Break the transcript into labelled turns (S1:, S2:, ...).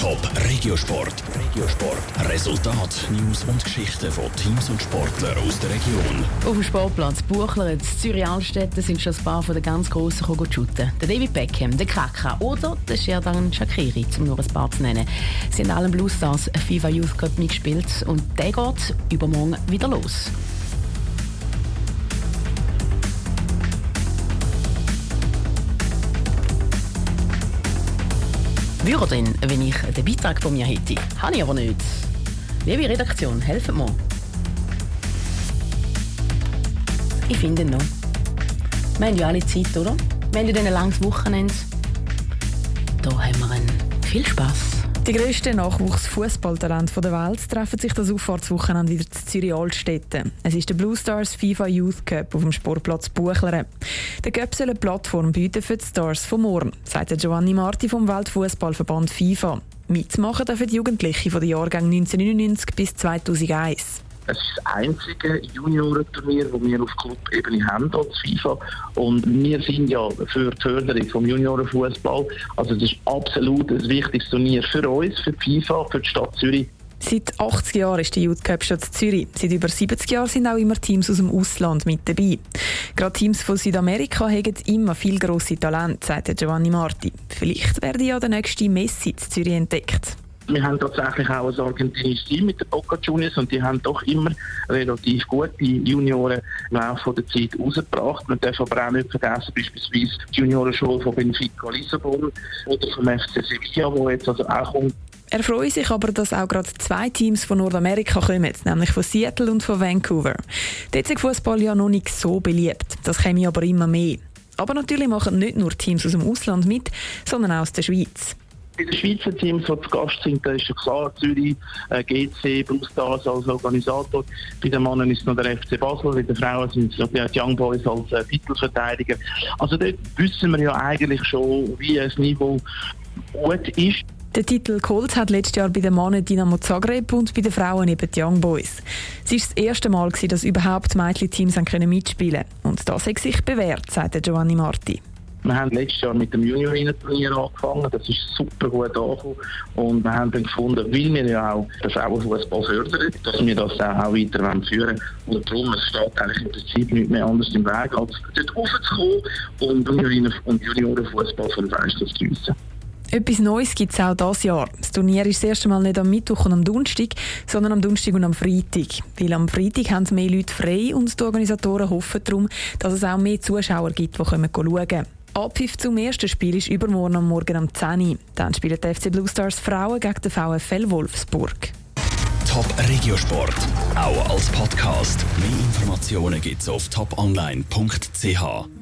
S1: Top Regiosport. Regiosport. Resultat, News und Geschichten von Teams und Sportlern aus der Region.
S2: Auf dem Sportplatz Buchler, in Zürich-Altstetten sind schon ein paar von den ganz Grossen shooten. Der David Beckham, der Kaka oder der Sherdan Shakiri, um nur ein paar zu nennen. Sie haben allen Blue Stars FIFA Youth Cup mitgespielt und der geht übermorgen wieder los. Würde denn, wenn ich den Beitrag von mir hätte? Habe ich aber nicht. Liebe Redaktion, helfen mir. Ich finde noch. Wir haben ja alle Zeit, oder? Wir haben ja ein langes Wochenende. Da haben wir einen viel Spass.
S3: Die grössten Nachwuchsfußballtalente der Welt treffen sich das Auffahrtswochenende wieder zu Zürich Altstetten. Es ist der Blue Stars FIFA Youth Cup auf dem Sportplatz Buchleren. Der Cup soll eine Plattform bieten für die Stars von morgen, sagt Giovanni Marti vom Weltfußballverband FIFA. Mitmachen dürfen die Jugendlichen von den Jahrgängen 1999 bis 2001.
S4: Es ist das einzige Juniorenturnier, das wir auf Club-Ebene haben als FIFA. Und wir sind ja für die Förderung des Juniorenfußball. Also das ist absolut ein wichtiges Turnier für uns, für die FIFA, für die Stadt Zürich.
S3: Seit 80 Jahren ist die Youth Cup Stadt Zürich. Seit über 70 Jahren sind auch immer Teams aus dem Ausland mit dabei. Gerade Teams von Südamerika haben immer viel grosse Talente, sagt Giovanni Marti. Vielleicht werde ja der nächste Messi in Zürich entdeckt.
S4: Wir haben tatsächlich auch ein argentinisches Team mit den Boca Juniors und die haben doch immer relativ gute Junioren im Laufe der Zeit rausgebracht. Man darf aber auch nicht vergessen, beispielsweise die Juniorenschule von Benfica Lissabon oder vom FC Sevilla, wo jetzt also auch kommt.
S3: Er freut sich aber, dass auch gerade zwei Teams von Nordamerika kommen, nämlich von Seattle und von Vancouver. Dort ist Fußball ja noch nicht so beliebt. Das käme aber immer mehr. Aber natürlich machen nicht nur Teams aus dem Ausland mit, sondern auch aus der Schweiz.
S4: Bei den Schweizer Teams, die zu Gast sind, da ist ja klar, Zürich, äh, GC, Brustars als Organisator. Bei den Männern ist es noch der FC Basel, bei den Frauen sind es noch die Young Boys als äh, Titelverteidiger. Also dort wissen wir ja eigentlich schon, wie das Niveau gut ist.
S3: Der Titel geholt hat letztes Jahr bei den Männern Dynamo Zagreb und bei den Frauen eben die Young Boys. Es war das erste Mal, dass überhaupt Mädchen-Teams mitspielen können. Und das hat sich bewährt, sagt Giovanni Marti.
S4: Wir haben letztes Jahr mit dem Juniorinnen-Turnier angefangen. Das ist super gut angekommen. Und wir haben dann gefunden, weil wir ja auch den Frauenfußball fördern, dass wir das auch weiter führen wollen. Und darum, es steht eigentlich im Prinzip nicht mehr anders im Weg, als dort raufzukommen und Juniorinnen- und Juniorenfußball den Fenster zu geniessen.
S3: Etwas Neues gibt es auch dieses Jahr. Das Turnier ist das erste Mal nicht am Mittwoch und am Donnerstag, sondern am Donnerstag und am Freitag. Weil am Freitag haben mehr Leute frei und die Organisatoren hoffen darum, dass es auch mehr Zuschauer gibt, die schauen können. Abpfiff zum ersten Spiel ist übermorgen am Morgen am 10 Uhr. Dann spielen die FC Blue Stars Frauen gegen den VfL Wolfsburg.
S1: Top Regiosport, auch als Podcast. Mehr Informationen gibt es auf toponline.ch.